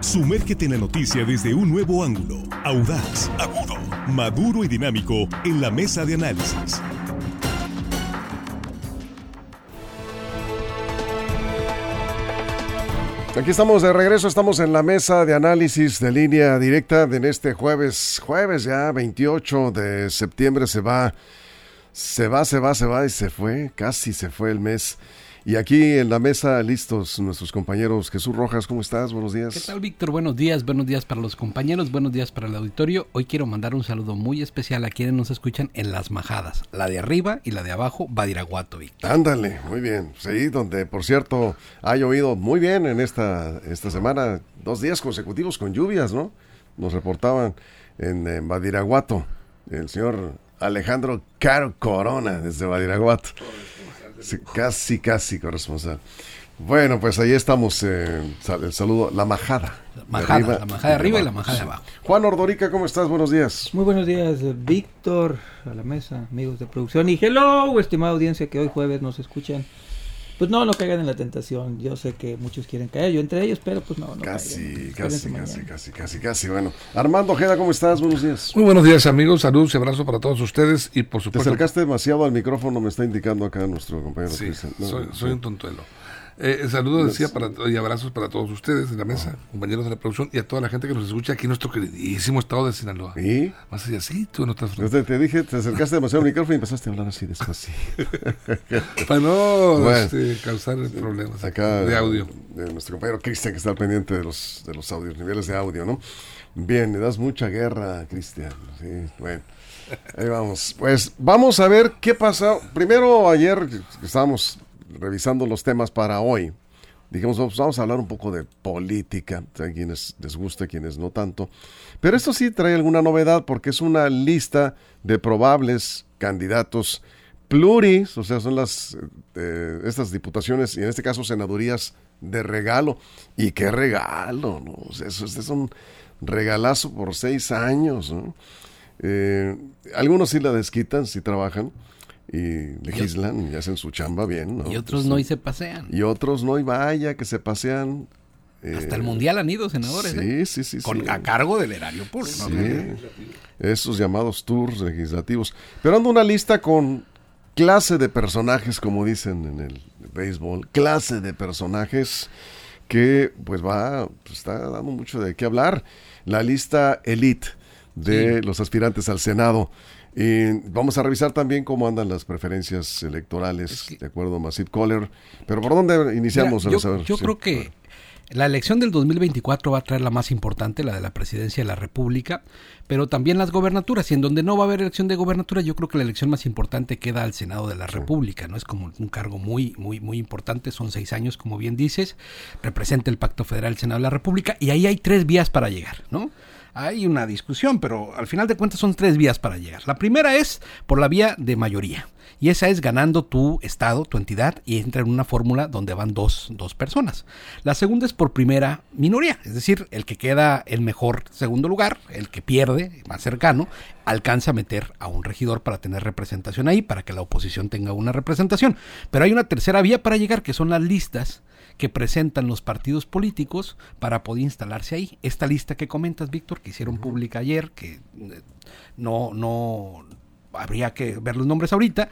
Sumérgete en la noticia desde un nuevo ángulo, audaz, agudo, maduro y dinámico en la mesa de análisis. Aquí estamos de regreso, estamos en la mesa de análisis de línea directa de este jueves, jueves ya 28 de septiembre se va, se va, se va, se va y se fue, casi se fue el mes. Y aquí en la mesa, listos nuestros compañeros. Jesús Rojas, ¿cómo estás? Buenos días. ¿Qué tal, Víctor? Buenos días, buenos días para los compañeros, buenos días para el auditorio. Hoy quiero mandar un saludo muy especial a quienes nos escuchan en Las Majadas. La de arriba y la de abajo, Badiraguato, Víctor. Ándale, muy bien. Sí, donde, por cierto, ha llovido muy bien en esta, esta semana. Dos días consecutivos con lluvias, ¿no? Nos reportaban en, en Badiraguato el señor Alejandro Caro Corona desde Badiraguato. Sí, casi, casi corresponsal. Bueno, pues ahí estamos. Eh, el saludo, la majada. La majada, la majada de arriba y la majada de abajo. Juan Ordorica, ¿cómo estás? Buenos días. Muy buenos días, Víctor, a la mesa, amigos de producción. Y hello, estimada audiencia que hoy jueves nos escuchan. Pues no, no caigan en la tentación. Yo sé que muchos quieren caer, yo entre ellos, pero pues no, no Casi, casi, casi, casi, casi, casi. Bueno, Armando Ojeda, ¿cómo estás? Buenos días. Muy buenos días, amigos. Saludos y abrazos para todos ustedes y por Te supuesto. acercaste demasiado al micrófono, me está indicando acá nuestro compañero. Sí. No, soy, soy un tontuelo. Eh, saludos decía para, y abrazos para todos ustedes en la mesa, compañeros de la producción y a toda la gente que nos escucha aquí en nuestro queridísimo estado de Sinaloa. ¿Y? Más allá, sí, tú no estás te, te dije, te acercaste demasiado al micrófono y empezaste a hablar así despacio. para no Bueno. este, causar problemas Acá de audio. De nuestro compañero Cristian que está al pendiente de los, de los audios, niveles de audio, ¿no? Bien, le das mucha guerra, Cristian. Sí, bueno. Ahí vamos. Pues vamos a ver qué pasa. Primero, ayer estábamos revisando los temas para hoy. Dijimos, vamos a hablar un poco de política, a quienes les gusta, quienes no tanto. Pero esto sí trae alguna novedad porque es una lista de probables candidatos pluris, o sea, son las eh, estas diputaciones y en este caso senadurías de regalo. Y qué regalo, ¿no? O eso, es un regalazo por seis años, ¿no? Eh, algunos sí la desquitan, sí trabajan y legislan y hacen su chamba bien, ¿no? Y otros Pues, no y se pasean. y otros no, y vaya que se pasean. eh, Hasta el mundial han ido senadores, ¿eh? Sí, sí, sí. Con, sí. a cargo del erario público. Sí, ¿no? esos llamados tours legislativos. Pero ando una lista con clase de personajes, como dicen en el béisbol, clase de personajes que pues va, pues, está dando mucho de qué hablar. La lista elite de los aspirantes al Senado. Y vamos a revisar también cómo andan las preferencias electorales, Es que- de acuerdo a Masip Kohler. Pero ¿por dónde iniciamos? Mira, A yo ver, yo sí. creo que la elección del 2024 va a traer la más importante, la de la presidencia de la República, pero también las gobernaturas. Y en donde no va a haber elección de gobernatura, yo creo que la elección más importante queda al Senado de la República. No es como un cargo muy, muy, muy importante. Son seis años, como bien dices. Representa el Pacto Federal, el Senado de la República, y ahí hay tres vías para llegar, ¿no? Hay una discusión, pero al final de cuentas son tres vías para llegar. La primera es por la vía de mayoría. Y esa es ganando tu estado, tu entidad, y entra en una fórmula donde van dos, dos personas. La segunda es por primera minoría, es decir, el que queda el mejor segundo lugar, el que pierde, más cercano, alcanza a meter a un regidor para tener representación ahí, para que la oposición tenga una representación. Pero hay una tercera vía para llegar, que son las listas que presentan los partidos políticos para poder instalarse ahí. Esta lista que comentas, Víctor, que hicieron pública ayer, que eh, no, no habría que ver los nombres ahorita.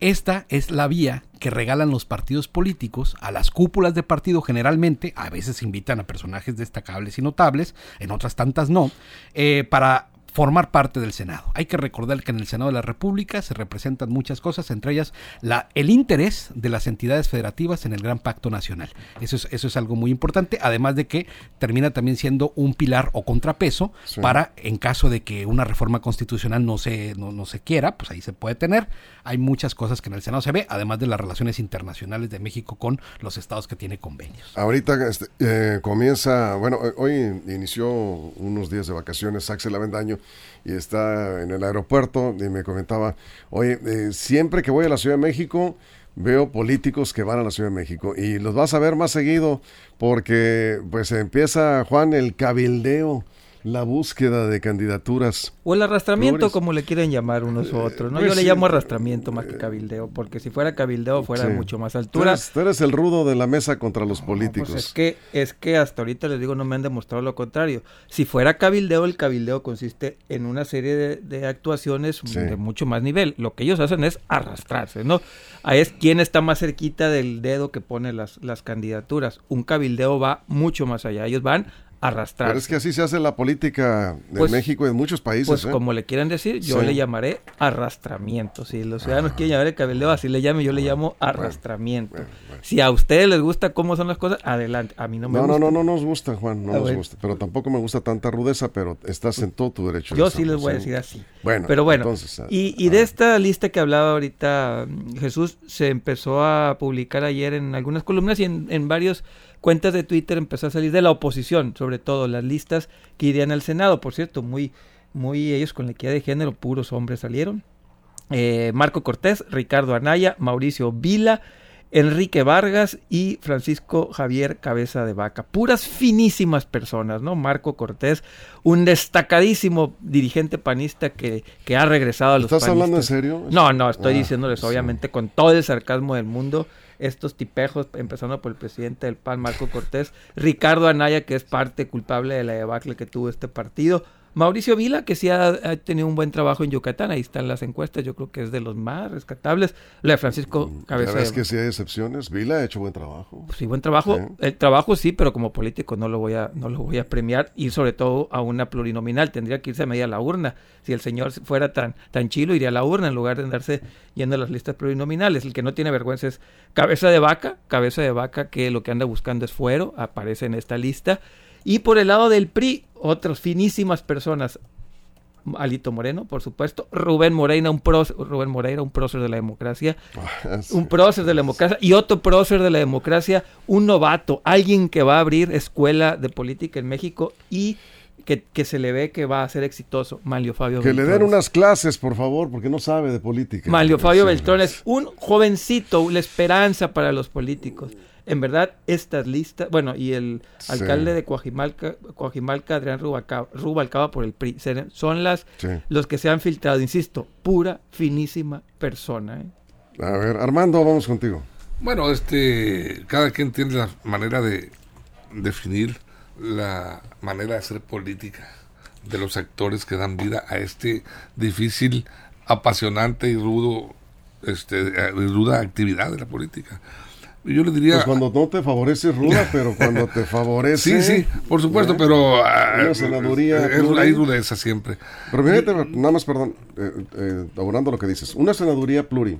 Esta es la vía que regalan los partidos políticos a las cúpulas de partido generalmente, a veces invitan a personajes destacables y notables, en otras tantas no, eh, para formar parte del Senado. Hay que recordar que en el Senado de la República se representan muchas cosas, entre ellas la, el interés de las entidades federativas en el Gran Pacto Nacional. Eso es, eso es algo muy importante, además de que termina también siendo un pilar o contrapeso Sí. para, en caso de que una reforma constitucional no se, no, no se quiera, pues ahí se puede tener. Hay muchas cosas que en el Senado se ve, además de las relaciones internacionales de México con los estados que tiene convenios. Ahorita este, eh, comienza, bueno, hoy inició unos días de vacaciones Axel Avendaño y está en el aeropuerto y me comentaba, oye, eh, siempre que voy a la Ciudad de México veo políticos que van a la Ciudad de México y los vas a ver más seguido porque pues empieza Juan el cabildeo, la búsqueda de candidaturas. O el arrastramiento, como le quieren llamar unos u otros. ¿no? pues Yo le sí. llamo arrastramiento más que cabildeo, porque si fuera cabildeo fuera de Sí. mucho más Tú altura. eres, tú eres el rudo de la mesa contra los No, políticos. pues es que es que hasta ahorita les digo no me han demostrado lo contrario. Si fuera cabildeo, el cabildeo consiste en una serie de, de actuaciones Sí. de mucho más nivel. Lo que ellos hacen es arrastrarse, ¿no? Ahí es quien está más cerquita del dedo que pone las, las candidaturas. Un cabildeo va mucho más allá. Ellos van a arrastrarse. Pero es que así se hace la política en Pues- México y en muchos países. Pues ¿eh? como le quieran decir, yo Sí. le llamaré arrastramiento. Si los ciudadanos quieren llamar el cabildeo, así le llame, yo le llamo arrastramiento. bueno, bueno. Si a ustedes les gusta cómo son las cosas, adelante. A mí no me No, no, gusta. no, no nos gusta, Juan, no Ah, nos gusta. Pero tampoco me gusta tanta rudeza, pero estás en todo tu derecho. de Yo sí les voy a decir así. Bueno, Pero bueno, entonces, ah, y, y ah, de esta lista que hablaba ahorita mm, Jesús, se empezó a publicar ayer en algunas columnas y en, en varias cuentas de Twitter empezó a salir de la oposición, sobre todo las listas que irían al Senado. Por cierto, muy, muy ellos con la equidad de género, puros hombres salieron. Eh, Marco Cortés, Ricardo Anaya, Mauricio Vila, Enrique Vargas y Francisco Javier Cabeza de Vaca. Puras finísimas personas, ¿no? Marco Cortés, un destacadísimo dirigente panista que, que ha regresado a los ¿Estás hablando en serio? No, no, estoy Ah, diciéndoles sí. obviamente con todo el sarcasmo del mundo. Estos tipejos, empezando por el presidente del PAN, Marco Cortés, Ricardo Anaya, que es parte culpable de la debacle que tuvo este partido, Mauricio Vila, que sí ha, ha tenido un buen trabajo en Yucatán, ahí están las encuestas, yo creo que es de los más rescatables. La de Francisco Ya Cabeza de que sí hay excepciones. Vila ha hecho buen trabajo. Sí, buen trabajo. Sí. El trabajo sí, pero como político no lo voy a no lo voy a premiar y sobre todo a una plurinominal tendría que irse a media la urna. Si el señor fuera tan tan chilo iría a la urna en lugar de andarse yendo a las listas plurinominales. El que no tiene vergüenza es cabeza de vaca, cabeza de vaca que lo que anda buscando es fuero, aparece en esta lista. Y por el lado del PRI, otras finísimas personas. Alito Moreno, por supuesto, Rubén Moreira, un prócer, Rubén Moreira, un prócer de la democracia, Sí. un prócer de la democracia y otro prócer de la democracia, un novato, alguien que va a abrir escuela de política en México y que, que se le ve que va a ser exitoso, Manlio Fabio Que le den unas clases, por favor, porque no sabe de política. Manlio Fabio Sí. Beltrones, un jovencito, la esperanza para los políticos. En verdad, estas listas, bueno, y el Sí. alcalde de Coajimalca, Coajimalca Adrián Rubalcaba, Rubalcaba por el PRI, son las Sí. los que se han filtrado, insisto, pura, finísima persona. ¿eh? A ver, Armando, vamos contigo. Bueno, este, cada quien tiene la manera de definir la manera de hacer política de los actores que dan vida a este difícil, apasionante y rudo, este, eh, ruda actividad de la política. Yo le diría, Pues cuando no te favorece ruda, pero cuando te favorece. sí, sí, por supuesto, ¿eh? pero ah, Una senaduría es- hay rudeza siempre. Pero fíjate, nada más, perdón, eh, eh, abonando lo que dices. Una senaduría pluri,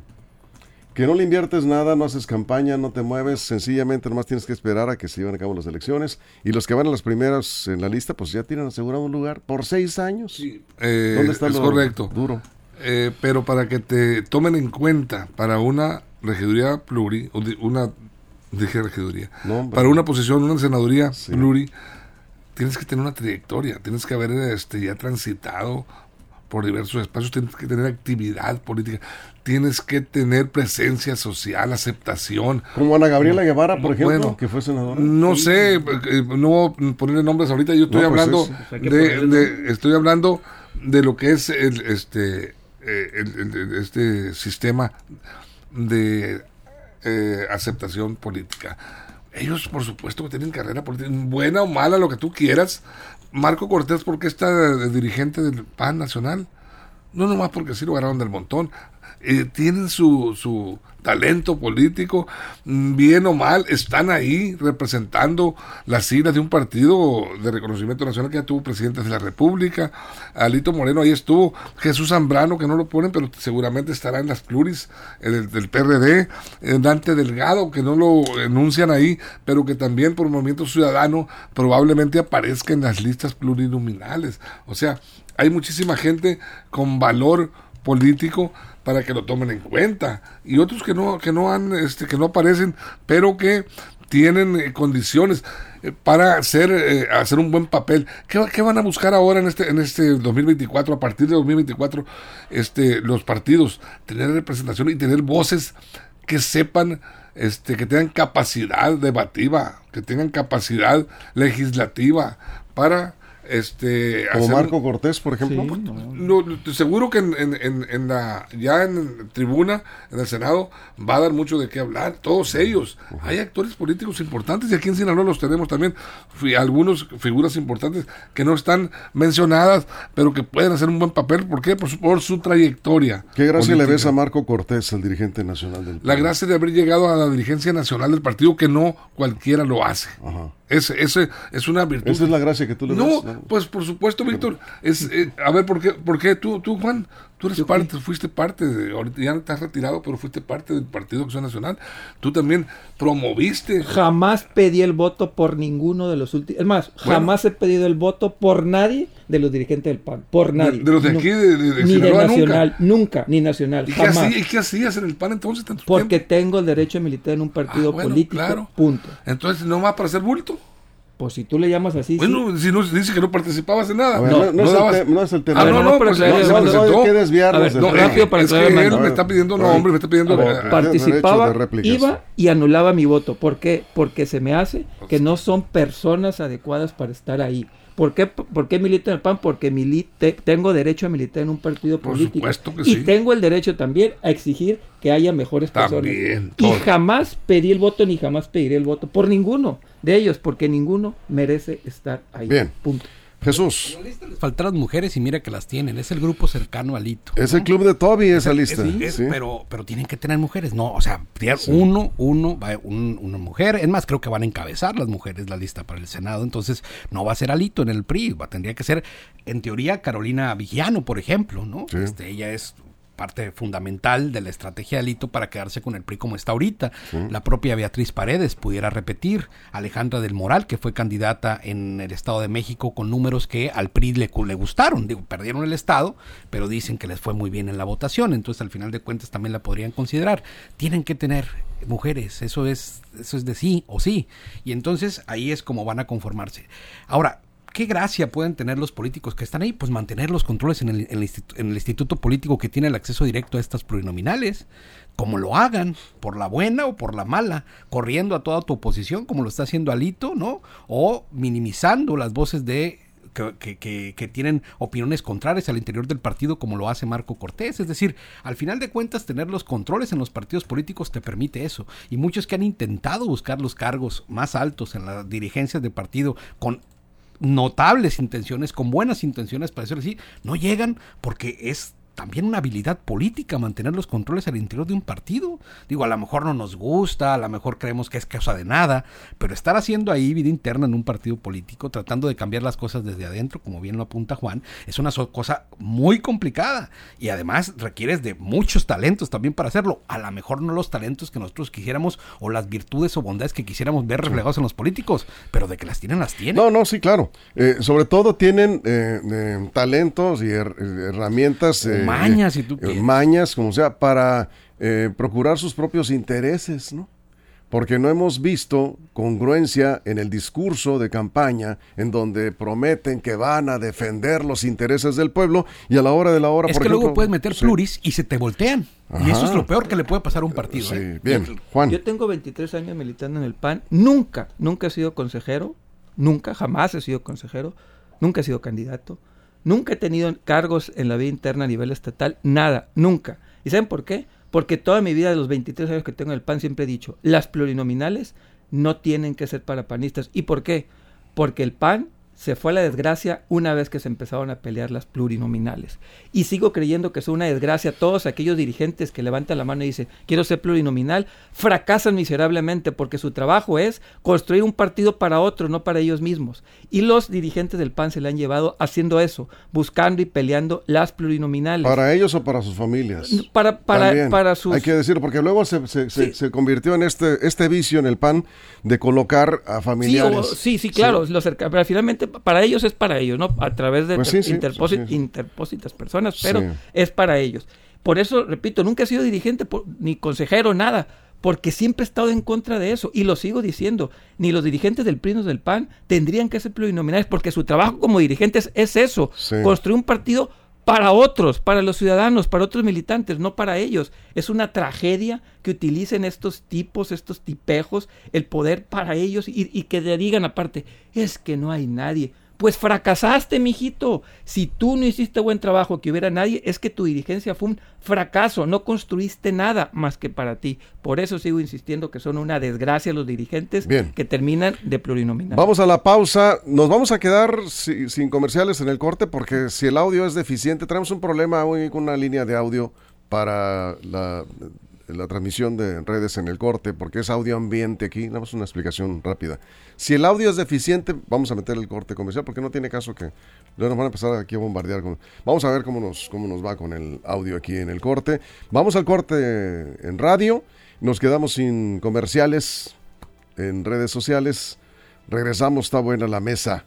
que no le inviertes nada, no haces campaña, no te mueves, sencillamente nomás tienes que esperar a que se lleven a cabo las elecciones. Y los que van a las primeras en la lista, pues ya tienen asegurado un lugar por seis años. Eh, ¿Dónde está es lo correcto. duro? Eh, pero para que te tomen en cuenta para una regiduría pluri, una, dije regiduría, No, para una posición, una senaduría Sí. pluri, tienes que tener una trayectoria, tienes que haber este, ya transitado por diversos espacios, tienes que tener actividad política, tienes que tener presencia social, aceptación. Como Ana Gabriela Guevara, por ejemplo, Bueno, que fue senadora. No sé, eh, no voy a ponerle nombres ahorita, yo estoy No, pues hablando es- hay que de, estoy hablando de lo que es el este eh, el- el- el- este sistema de eh, aceptación política. Ellos, por supuesto, que tienen carrera política, buena o mala, lo que tú quieras. Marco Cortés, ¿por qué está dirigente del PAN nacional? No nomás porque sí lo ganaron del montón. Eh, tienen su, su talento político, mm, bien o mal, están ahí representando las siglas de un partido de reconocimiento nacional que ya tuvo presidentes de la República. Alito Moreno ahí estuvo. Jesús Zambrano, que no lo ponen, pero seguramente estará en las pluris eh, del, del PRD. Eh, Dante Delgado, que no lo enuncian ahí, pero que también por Movimiento Ciudadano probablemente aparezca en las listas plurinominales. O sea, hay muchísima gente con valor político para que lo tomen en cuenta. Y otros que no que no han este que no aparecen pero que tienen eh, condiciones eh, para hacer eh, hacer un buen papel. ¿Qué, qué van a buscar ahora en este en este 2024 a partir de 2024 este los partidos tener representación y tener voces que sepan este que tengan capacidad debativa que tengan capacidad legislativa para este Como hacer- Marco Cortés, por ejemplo. Sí, no. Seguro que en, en- en- en la ya en tribuna, en el Senado, va a dar mucho de qué hablar, todos ellos. Hay actores políticos importantes y aquí en Sinaloa los tenemos también, fi- algunos figuras importantes que no están mencionadas, pero que pueden hacer un buen papel. ¿Por qué? Por su, por su trayectoria. ¿Qué gracia le ves a Marco Cortés, el dirigente nacional del La gracia de haber llegado a la dirigencia nacional del partido que no cualquiera lo hace. Ajá. Es una virtud. Esa es la gracia que tú le No, ves. pues por supuesto, Víctor. Es, eh, a ver, ¿por qué, ¿por qué tú, tú, Juan? Tú eres parte, fuiste parte, de, ahorita ya has retirado, pero fuiste parte del Partido Acción Nacional. Tú también promoviste. Jamás pedí el voto por ninguno de los últimos. Es más, Bueno. jamás he pedido el voto por nadie de los dirigentes del PAN. Por De, nadie. de los de aquí, de, de- de Ni de nacional, nunca. nunca. ni nacional. ¿Y qué, Jamás. hacía- ¿Y qué hacías en el PAN entonces? tanto Porque tiempo? tengo el derecho a militar en un partido Ah, bueno, político. claro. Punto. Entonces, no va para hacer bulto. Pues si tú le llamas así. sí. Bueno, si no dice que no participabas en nada. Ver, No, no, no es el dabas- te- no es el tema. Ah, no, no, no, pero pues claro, no, se no, no, presentó. hay que desviarnos A ver, del No, rápido para es que él me está pidiendo nombre, me está pidiendo... ver, participaba, de iba y anulaba mi voto. ¿Por qué? Porque se me hace que no son personas adecuadas para estar ahí. ¿Por qué, por qué milito en el PAN? Porque milite, tengo derecho a militar en un partido Por político. supuesto que y sí. tengo el derecho también a exigir que haya mejores También, personas. Y todo. jamás pedí el voto ni jamás pediré el voto por ninguno de ellos, porque ninguno merece estar ahí. Bien. Punto. Jesús, Les faltan las mujeres y mira que las tienen. Es el grupo cercano al hito. es el club de Toby esa lista. Es- es- sí. pero, pero tienen que tener mujeres, no, o sea, uno, uno, va un- una mujer, es más, creo que van a encabezar las mujeres la lista para el Senado, entonces no va a ser Alito en el PRI, va, tendría que ser, en teoría, Carolina Vigiano, por ejemplo, ¿no? Sí. Este, ella es parte fundamental de la estrategia de Alito para quedarse con el PRI como está ahorita. La propia Beatriz Paredes pudiera repetir, Alejandra del Moral, que fue candidata en el Estado de México con números que al PRI le, le gustaron, digo, perdieron el Estado, pero dicen que les fue muy bien en la votación, entonces al final de cuentas también la podrían considerar. Tienen que tener mujeres, eso es, eso es de sí o sí, y entonces ahí es como van a conformarse. Ahora, ¿Qué gracia pueden tener los políticos que están ahí? Pues mantener los controles en el, instituto político que tiene el acceso directo a estas plurinominales, como lo hagan, por la buena o por la mala, corriendo a toda tu oposición, como lo está haciendo Alito, ¿no? O minimizando las voces de que- que tienen opiniones contrarias al interior del partido como lo hace Marco Cortés. Es decir, al final de cuentas tener los controles en los partidos políticos te permite eso. Y muchos que han intentado buscar los cargos más altos en las dirigencias de partido con notables intenciones, con buenas intenciones, para decirlo así, no llegan porque es también una habilidad política mantener los controles al interior de un partido. Digo, a lo mejor no nos gusta, a lo mejor creemos que es cosa de nada, pero estar haciendo ahí vida interna en un partido político, tratando de cambiar las cosas desde adentro, como bien lo apunta Juan, es una cosa muy complicada y además requieres de muchos talentos también para hacerlo. A lo mejor no los talentos que nosotros quisiéramos o las virtudes o bondades que quisiéramos ver reflejados en los políticos, pero de que las tienen, las tienen. No, no, sí, claro. Eh, sobre todo tienen eh, eh, talentos y her- herramientas. Mañas, si tú eh, quieres. Mañas, como sea, para eh, procurar sus propios intereses, ¿no? Porque no hemos visto congruencia en el discurso de campaña en donde prometen que van a defender los intereses del pueblo y a la hora de la hora, es por que luego puedes meter sí, pluris y se te voltean. Y eso es lo peor que le puede pasar a un partido. Sí, ¿eh? bien. Juan. Yo tengo 23 años militando en el PAN. Nunca, nunca he sido consejero. Nunca, jamás he sido consejero. Nunca he sido candidato. Nunca he tenido cargos en la vida interna a nivel estatal. Nada, nunca. ¿Y saben por qué? Porque toda mi vida, de los 23 años que tengo en el PAN, siempre he dicho, las plurinominales no tienen que ser para panistas. ¿Y por qué? Porque el PAN se fue a la desgracia una vez que se empezaron a pelear las plurinominales. Y sigo creyendo que es una desgracia. Todos aquellos dirigentes que levantan la mano y dicen, quiero ser plurinominal, fracasan miserablemente porque su trabajo es construir un partido para otro, no para ellos mismos. Y los dirigentes del PAN se le han llevado haciendo eso, buscando y peleando las plurinominales. ¿Para ellos o para sus familias? Para- para- También. para sus- Hay que decirlo, porque luego se, se- Sí. convirtió en este, este vicio en el PAN de colocar a Sí, familiares. o- sí, sí, claro, lo cerca- pero finalmente para ellos es para ellos, ¿no? A través de Pues sí, sí, interpósitas personas, pero es para ellos. Por eso, repito, nunca he sido dirigente por- ni consejero, nada, porque siempre he estado en contra de eso y lo sigo diciendo. Ni los dirigentes del PRI del PAN tendrían que ser plurinominales porque su trabajo como dirigentes es eso, construir un partido para otros, para los ciudadanos, para otros militantes, no para ellos. Es una tragedia que utilicen estos tipos, estos tipejos, el poder para ellos y, que le digan aparte, es que no hay nadie. Pues fracasaste, mijito. Si tú no hiciste buen trabajo, que hubiera nadie, es que tu dirigencia fue un fracaso. No construiste nada más que para ti. Por eso sigo insistiendo que son una desgracia los dirigentes Bien. que terminan de plurinominal. Vamos a la pausa. Nos vamos a quedar si- sin comerciales en el corte porque si el audio es deficiente, tenemos un problema hoy con una línea de audio para la, la transmisión de redes en el corte porque es audio ambiente aquí. Damos una explicación rápida. Si el audio es deficiente, vamos a meter el corte comercial porque no tiene caso que luego nos van a empezar aquí a bombardear. Con... Vamos a ver cómo nos, cómo nos va con el audio aquí en el corte. Vamos al corte en radio. Nos quedamos sin comerciales en redes sociales. Regresamos, está buena la mesa.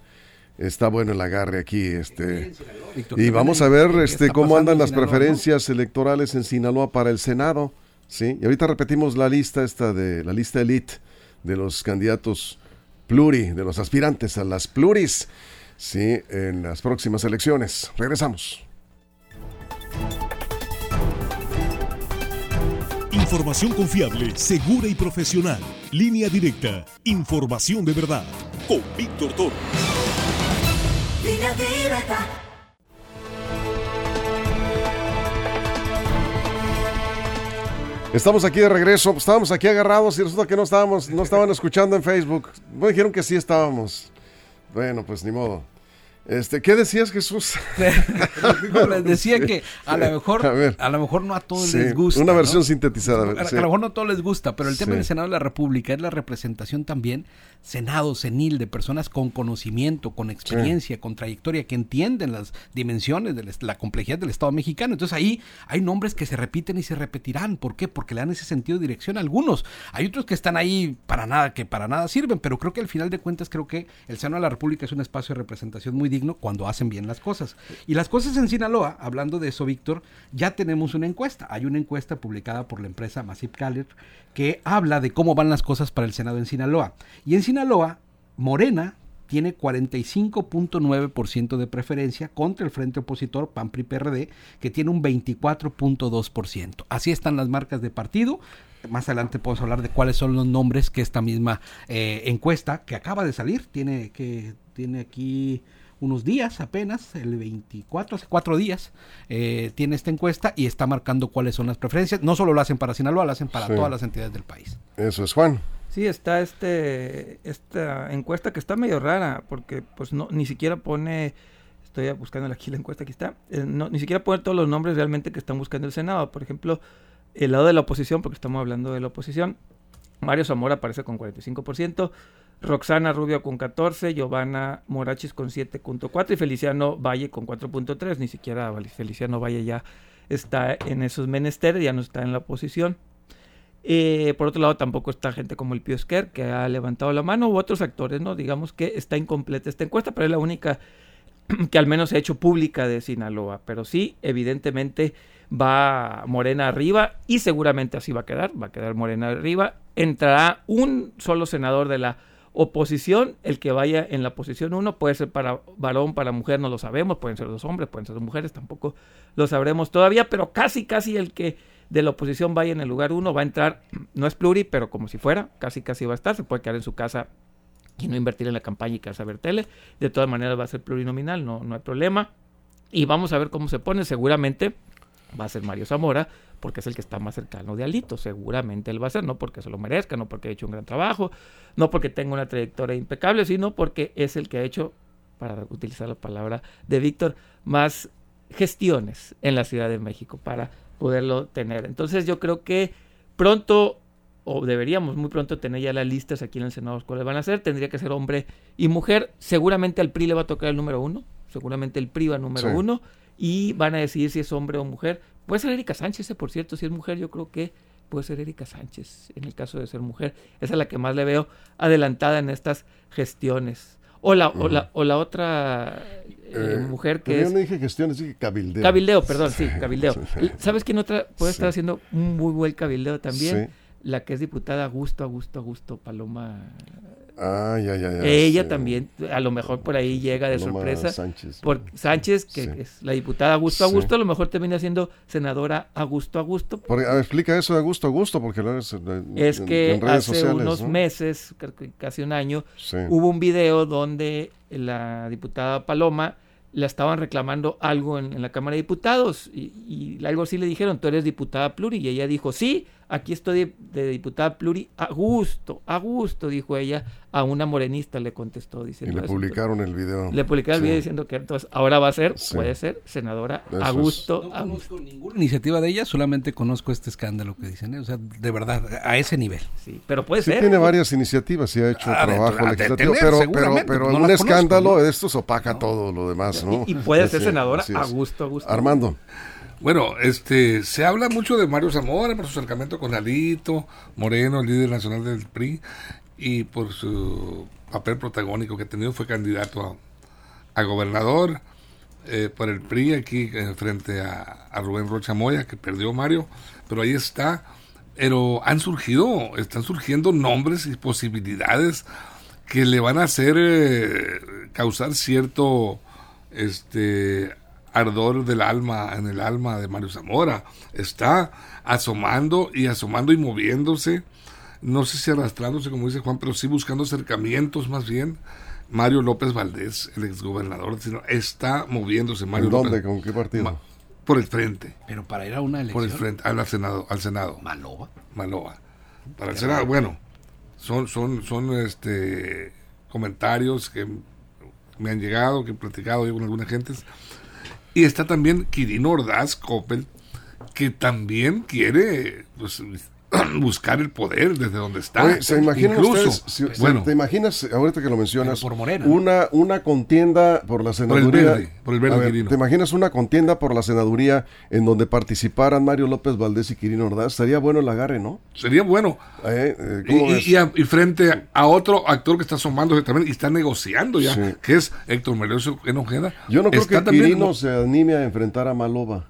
Está bueno el agarre aquí, este. Víctor, Y vamos a ver ¿qué este cómo andan las Sinaloa, no? preferencias electorales en Sinaloa para el Senado, ¿sí? Y ahorita repetimos la lista esta de la lista elite de los candidatos pluri, de los aspirantes a las pluris, sí, en las próximas elecciones. Regresamos. Información confiable, segura y profesional. Línea directa. Información de verdad. Con Víctor Toro. Línea directa. Estamos aquí de regreso, estábamos aquí agarrados y resulta que no estábamos, no estaban escuchando en Facebook. Me dijeron que sí estábamos. Bueno, pues ni modo. Este, ¿qué decías, Jesús? Les decía que a lo mejor A lo mejor no a todos Sí, les gusta. una ¿no? versión sintetizada. A, sí. a lo mejor no a todos les gusta, pero el tema del Senado de la República es la representación también, Senado senil, de personas con conocimiento, con experiencia, con trayectoria, que entienden las dimensiones de la complejidad del Estado mexicano. Entonces ahí hay nombres que se repiten y se repetirán. ¿Por qué? Porque le dan ese sentido de dirección a algunos. Hay otros que están ahí para nada, que para nada sirven, pero creo que al final de cuentas creo que el Senado de la República es un espacio de representación muy digno cuando hacen bien las cosas. Y las cosas en Sinaloa, hablando de eso, Víctor, ya tenemos una encuesta. Hay una encuesta publicada por la empresa Massive Caller que habla de cómo van las cosas para el Senado en Sinaloa. Y en Sinaloa, Morena tiene 45.9% de preferencia contra el frente opositor PAN PRD que tiene un 24.2%. Así están las marcas de partido. Más adelante podemos hablar de cuáles son los nombres que esta misma eh, encuesta que acaba de salir tiene que tiene aquí unos días apenas, el 24, hace cuatro días, eh, tiene esta encuesta y está marcando cuáles son las preferencias. No solo lo hacen para Sinaloa, lo hacen para Sí. todas las entidades del país. Eso es Juan. Sí, está este esta encuesta que está medio rara porque pues no ni siquiera pone estoy buscando aquí la encuesta aquí está, eh, no, ni siquiera pone todos los nombres realmente que están buscando el Senado, por ejemplo, el lado de la oposición porque estamos hablando de la oposición. Mario Zamora aparece con 45%, Roxana Rubio con 14, Giovanna Morachis con 7.4 y Feliciano Valle con 4.3, ni siquiera Feliciano Valle ya está en esos menesteres, ya no está en la oposición. Eh, por otro lado, tampoco está gente como el Pío Esquer, que ha levantado la mano, u otros actores, ¿no? Digamos que está incompleta esta encuesta, pero es la única que al menos se ha hecho pública de Sinaloa. Pero sí, evidentemente va Morena arriba y seguramente así va a quedar, va a quedar Morena arriba. Entrará un solo senador de la oposición, el que vaya en la posición 1, puede ser para varón, para mujer, no lo sabemos, pueden ser dos hombres, pueden ser dos mujeres, tampoco lo sabremos todavía, pero casi, casi el que de la oposición vaya en el lugar 1 va a entrar, no es pluri, pero como si fuera, casi, casi va a estar, se puede quedar en su casa y no invertir en la campaña y quedarse a ver tele, de todas maneras va a ser plurinominal, no, no hay problema, y vamos a ver cómo se pone, seguramente va a ser Mario Zamora, porque es el que está más cercano de Alito, seguramente él va a ser, no porque se lo merezca, no porque ha hecho un gran trabajo, no porque tenga una trayectoria impecable, sino porque es el que ha hecho, para utilizar la palabra de Víctor, más gestiones en la Ciudad de México para poderlo tener. Entonces yo creo que pronto, o deberíamos muy pronto tener ya las listas aquí en el Senado cuáles van a ser, tendría que ser hombre y mujer, seguramente al PRI le va a tocar el número uno, seguramente el PRI va número Sí. uno, y van a decidir si es hombre o mujer. Puede ser Erika Sánchez, eh, por cierto, si es mujer, yo creo que puede ser Erika Sánchez, en el caso de ser mujer. Esa es la que más le veo adelantada en estas gestiones. O la, o la, o la otra eh, Eh, mujer que yo es... no dije gestiones, dije cabildeo. Cabildeo, perdón, sí, cabildeo. ¿Sabes quién otra puede Sí. estar haciendo un muy buen cabildeo también? Sí. La que es diputada Augusto, Augusto, Augusto Paloma Ah, ya, ya, ya. Ella sí. también, a lo mejor por ahí llega de Paloma sorpresa. Sánchez. Por Sánchez, que Sí. es la diputada Augusto Sí. Augusto, a lo mejor termina siendo senadora Augusto Augusto. Porque, a ver, explica eso de gusto a gusto, porque lo es, en- Es en- que en redes hace sociales, unos ¿no? meses, casi un año, hubo un video donde la diputada Paloma la estaban reclamando algo en, en la Cámara de Diputados y, y algo así le dijeron, tú eres diputada pluri y ella dijo, sí, aquí estoy de, de diputada pluri a gusto, a gusto, dijo ella, a una morenista le contestó Y diciendo le publicaron el video. Le publicaron el video diciendo que entonces ahora va a ser, Sí. puede ser, senadora Eso a gusto, No a gusto. conozco ninguna iniciativa de ella, solamente conozco este escándalo que dicen, ¿eh? o sea, de verdad, a ese nivel. Sí, pero puede Sí ser. tiene varias iniciativas, sí ha hecho trabajo de legislativo, tener, pero, pero, pero no un escándalo ¿no? de estos opaca todo lo demás, ¿no? Y, y puede ser senadora a gusto, a gusto. Armando, Bueno, este, se habla mucho de Mario Zamora por su acercamiento con Alito Moreno, el líder nacional del PRI, y por su papel protagónico que ha tenido, fue candidato a, gobernador eh, por el PRI aquí eh, frente a, a Rubén Rocha Moya, que perdió Mario, pero ahí está. Pero han surgido, están surgiendo nombres y posibilidades que le van a hacer eh, causar cierto este ardor del alma en el alma de Mario Zamora está asomando y asomando y moviéndose no sé si arrastrándose como dice Juan pero sí buscando acercamientos más bien Mario López Valdés el exgobernador sino está moviéndose Mario ¿en dónde? López ¿Con qué partido? Ma- por el frente Pero para ir a una por elección, el frente al senado al senado Maloba. Maloa. Para el Senado, bueno, son, son, son este comentarios que me han llegado, que he platicado yo con algunas gentes. Y está también Quirino Ordaz Coppel, que también quiere pues, buscar el poder desde donde está. Oye, ¿se imaginan Incluso, ustedes, si- bueno, te imaginas, ahorita que lo mencionas, por Morena. una, una contienda por la senaduría? verde, por el verde, A ver, Quirino. ¿Te imaginas una contienda por la senaduría en donde participaran Mario López Valdés y Quirino Ordaz? Sería bueno el agarre, ¿no? sería bueno. Eh, eh, Y, ¿cómo y- ves? y a- y frente a otro actor que está asomándose también y está negociando ya, Sí. que es Héctor Merecio Enojeda. Yo no creo que Quirino se anime a enfrentar a Maloba.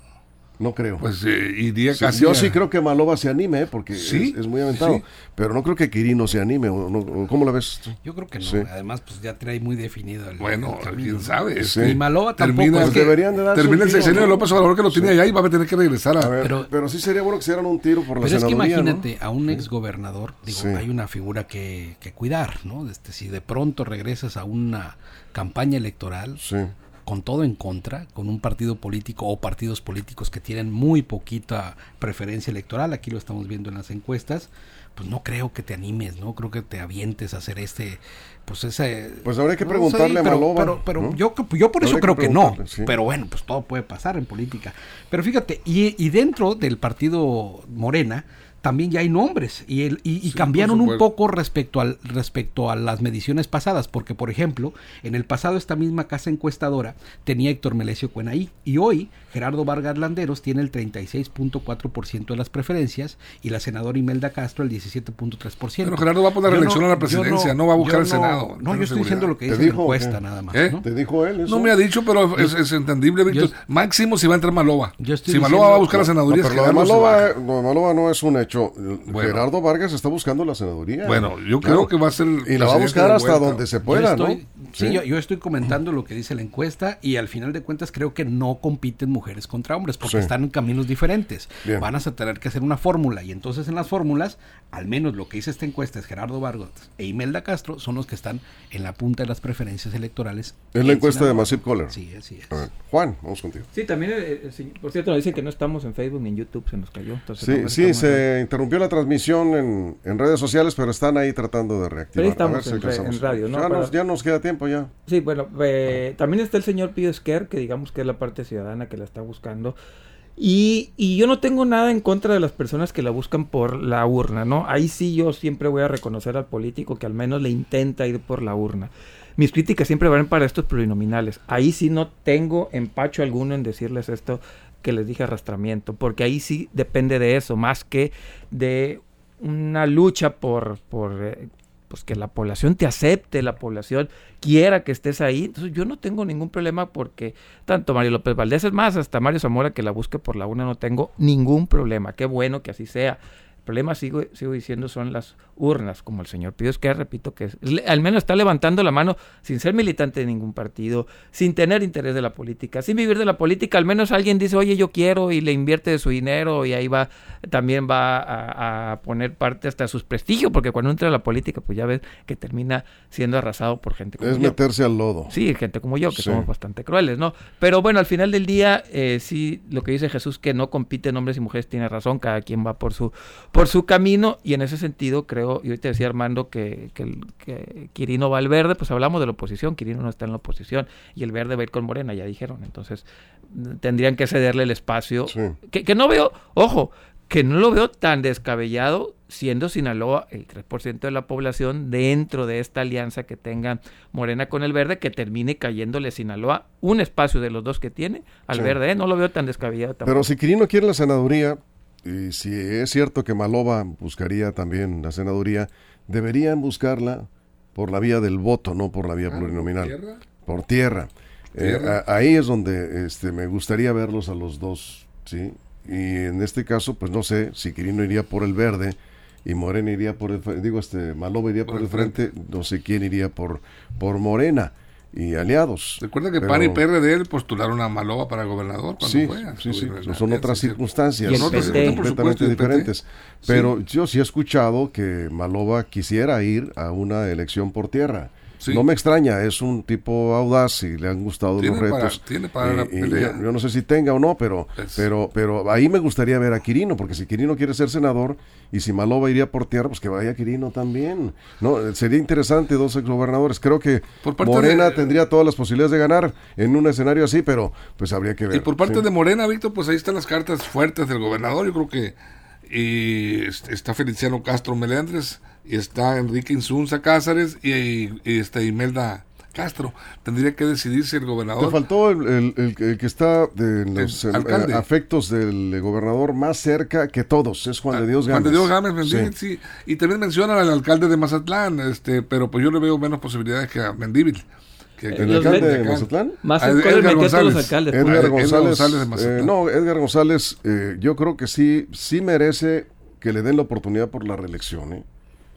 No creo. Pues eh, iría Sí, casi. yo a- sí creo que Maloba se anime, ¿eh? porque Sí, es, es muy aventado. sí. Pero no creo que Quirino se anime. ¿o no? ¿O ¿Cómo la ves? tú? Yo creo que no. Sí. Además, pues ya trae muy definido el, Bueno, el quién sabe. Y Maloba tampoco, termina, es Pues que- deberían de termina el sexenio ¿no? de López Obrador que lo tiene allá y va a tener que regresar a. A ver, Pero- pero, sí sería bueno que se dieran un tiro por la Pero es que imagínate a un ex gobernador, digo, Sí. hay una figura que, que cuidar, ¿no? Este, si de pronto regresas a una campaña electoral Sí. Con todo en contra, con un partido político o partidos políticos que tienen muy poquita preferencia electoral, aquí lo estamos viendo en las encuestas, pues no creo que te animes, no creo que te avientes a hacer este, pues ese... Pues habría que no preguntarle a pero, Maloba, Pero, pero ¿no? yo, yo por eso creo que que, no, sí. pero bueno, pues todo puede pasar en política. Pero fíjate, y, y dentro del partido Morena, también ya hay nombres y, el, y, y Sí, cambiaron un poco respecto al respecto a las mediciones pasadas, porque por ejemplo, en el pasado esta misma casa encuestadora tenía Héctor Melesio Cuenaí y hoy Gerardo Vargas Landeros tiene el 36.4% de las preferencias y la senadora Imelda Castro el 17.3%. Pero Gerardo va a poner reelección a la presidencia, no va a buscar el Senado, No, yo estoy seguridad. diciendo lo que ¿Te dice la encuesta nada más, ¿Eh? ¿no? ¿Te dijo él eso? No me ha dicho, pero es, es entendible, Víctor. Máximo si va a entrar Maloba. Yo estoy si Maloba va a buscar la No, senaduría, pero es lo de, Gerardo se Maloba, baja. lo de Maloba no es un hecho. Bueno. Gerardo Vargas está buscando la senaduría. Bueno, yo Claro. creo que va a ser. Y la va a buscar hasta donde se pueda, yo ¿no? estoy, sí, Yo, yo estoy comentando lo que dice la encuesta y al final de cuentas creo que no compiten mujeres contra hombres porque Sí. están en caminos diferentes. Bien. Van a tener que hacer una fórmula y entonces en las fórmulas, al menos lo que dice esta encuesta es Gerardo Vargas e Imelda Castro son los que están en la punta de las preferencias electorales. Es la en encuesta de. Massive Caller. Sí, así es. A ver, Juan, vamos contigo. Sí, también, eh, eh, sí, por cierto, nos dicen que no estamos en Facebook ni en YouTube, se nos cayó. entonces Sí, no sí, se interrumpió la transmisión en, en redes sociales, pero están ahí tratando de reactivar. Pero estamos A ver si en re- en radio, ¿no? Ya, nos, Para- ya nos queda tiempo ya. Sí, bueno, eh, también está el señor Pío Esquer, que digamos que es la parte ciudadana que la está buscando. Y, y yo no tengo nada en contra de las personas que la buscan por la urna, ¿no? Ahí sí yo siempre voy a reconocer al político que al menos le intenta ir por la urna. Mis críticas siempre van para estos plurinominales. Ahí sí no tengo empacho alguno en decirles esto que les dije arrastramiento, porque ahí sí depende de eso, más que de una lucha por, por eh, pues que la población te acepte, la población quiera que estés ahí. Entonces yo no tengo ningún problema porque tanto Mario López Valdés es más, hasta Mario Zamora que la busque por la una no tengo ningún problema. Qué bueno que así sea. El problema, sigo, sigo diciendo, son las urnas, como el señor Pío que repito, que es- le- al menos está levantando la mano sin ser militante de ningún partido, sin tener interés de la política, sin vivir de la política. Al menos alguien dice, oye, yo quiero y le invierte de su dinero y ahí va, también va a, a poner parte hasta sus prestigios, porque cuando entra a la política, pues ya ves que termina siendo arrasado por gente como Es yo. meterse al lodo. Sí, gente como yo, que Sí. somos bastante crueles, ¿no? Pero bueno, al final del día, eh, sí, lo que dice Jesús, que no compiten hombres y mujeres, tiene razón, cada quien va por su, por su camino, y en ese sentido creo, y ahorita decía Armando que, que, Quirino va al verde, pues hablamos de la oposición, Quirino no está en la oposición, y el verde va a ir con Morena, ya dijeron, entonces mm, tendrían que cederle el espacio, Sí. que, que no veo, ojo, que no lo veo tan descabellado siendo Sinaloa el 3% de la población dentro de esta alianza que tenga Morena con el verde, que termine cayéndole Sinaloa un espacio de los dos que tiene al Sí. verde, ¿eh? no lo veo tan descabellado tampoco. Pero si Quirino quiere la senaduría, y si es cierto que Malova buscaría también la senaduría, deberían buscarla por la vía del voto, no por la vía Ah, plurinominal. ¿por tierra? Por tierra. Eh, a- ahí es donde este, me gustaría verlos a los dos, ¿sí? Y en este caso, pues no sé si Quirino iría por el verde y Morena iría por el digo, este, Malova iría por, el frente, no sé quién iría por, por Morena y aliados. Recuerda que Pero- PAN y PRD postularon a Malova para gobernador cuando Sí, fue. son otras circunstancias Y el eh, PT. completamente supuesto, diferentes. Pero yo sí he escuchado que Malova quisiera ir a una elección por tierra. Sí. No me extraña, es un tipo audaz y le han gustado Tiene los para- retos. tiene para Y- y yo, yo no sé si tenga o no, pero, pero, pero ahí me gustaría ver a Quirino, porque si Quirino quiere ser senador y si Malova iría por tierra, pues que vaya Quirino también. No, sería interesante dos exgobernadores. Creo que Por parte Morena de- tendría todas las posibilidades de ganar en un escenario así, pero pues habría que ver. Y por parte Sí. de Morena, Víctor, pues ahí están las cartas fuertes del gobernador. Yo creo que y est- está Feliciano Castro Melendres, está Enrique Insunza Cázares y, y, y está Imelda Castro. Tendría que decidir si el Te gobernador. faltó el, el- el- el que está de los El eh, alcalde. afectos del gobernador más cerca que todos, es Juan de Dios Gámez. Juan de Dios Gámez, Mendívil, Sí. sí. Y también mencionan al alcalde de Mazatlán, este, pero pues yo le veo menos posibilidades que a Mendívil. Que, que- ¿El alcalde de Mazatlán? Más Ah, Edgar los González. alcaldes. Edgar pues. Edgar González. González de eh, Mazatlán. no, Edgar González, eh, yo creo que sí, sí merece que le den la oportunidad por la reelección, ¿eh?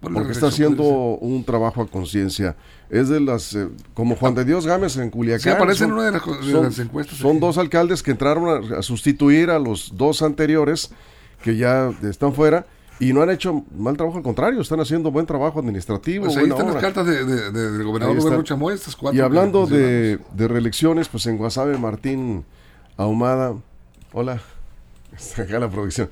Porque está haciendo un trabajo a conciencia. Es de las, eh, como Juan de Dios Gámez en Culiacán. Sí, aparece en son- una de las, co- de son- las encuestas. Son aquí. dos alcaldes que entraron a, a sustituir a los dos anteriores que ya están fuera y no han hecho mal trabajo, al contrario, están haciendo buen trabajo administrativo. Pues ahí están las obra. cartas de, de- de- del gobernador Chamoy, estas cuatro. Y hablando de reelecciones, pues en Guasave Martín Ahumada, hola, está acá la producción.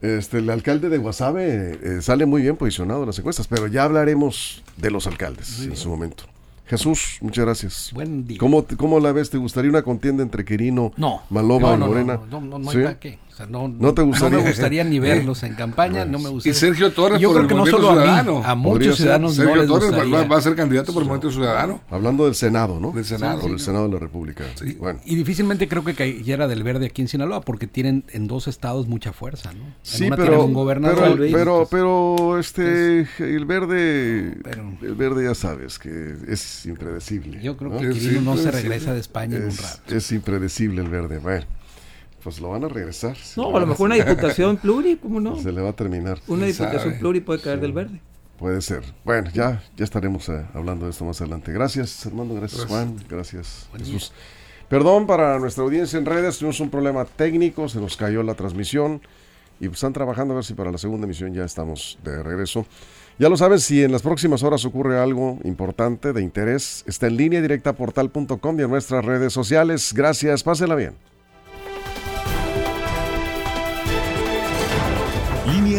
Este, el alcalde de Guasave eh, sale muy bien posicionado en las encuestas, pero ya hablaremos de los alcaldes en su momento. Jesús, muchas gracias. Buen día. ¿Cómo, ¿Cómo la ves? ¿Te gustaría una contienda entre Quirino, No. Malova no, y no, Morena? No, no, no, no ¿Sí? hay para qué. Sea, no, ¿No te gustaría? No me gustaría ni verlos en campaña, no me gustaría. Y Sergio Torres yo por creo el que no solo a mí, Ciudadano. a muchos ciudadanos no Sergio les Torres va, gustaría. va- va a ser candidato por el Movimiento Ciudadano. Hablando del Senado, ¿no? Del Senado. Por el Senado de la República. Bueno. Y difícilmente creo que cayera del verde aquí en Sinaloa, porque tienen en dos estados mucha fuerza, ¿no? En Sí, una pero, un gobernador. pero, Luis, pero, pues, pero, este, el verde, Pero- el verde ya sabes que es impredecible. yo creo ¿no? que Sí, Quirino sí, no se regresa de España en un es, rato. es impredecible el verde. Bueno, pues lo van a regresar. No, a lo mejor una diputación pluri, ¿cómo no? Se le va a terminar. Una ¿Quién diputación sabe? pluri puede caer del verde. Puede ser. Bueno, ya, ya estaremos eh, hablando de esto más adelante. Gracias, Armando. Gracias, Gracias. Juan. Gracias, Jesús. Perdón para nuestra audiencia en redes. Tuvimos un problema técnico. Se nos cayó la transmisión. Y pues están trabajando a ver si para la segunda emisión ya estamos de regreso. Ya lo saben, si en las próximas horas ocurre algo importante, de interés, está en línea directa portal.com y en nuestras redes sociales. Gracias, pásela bien.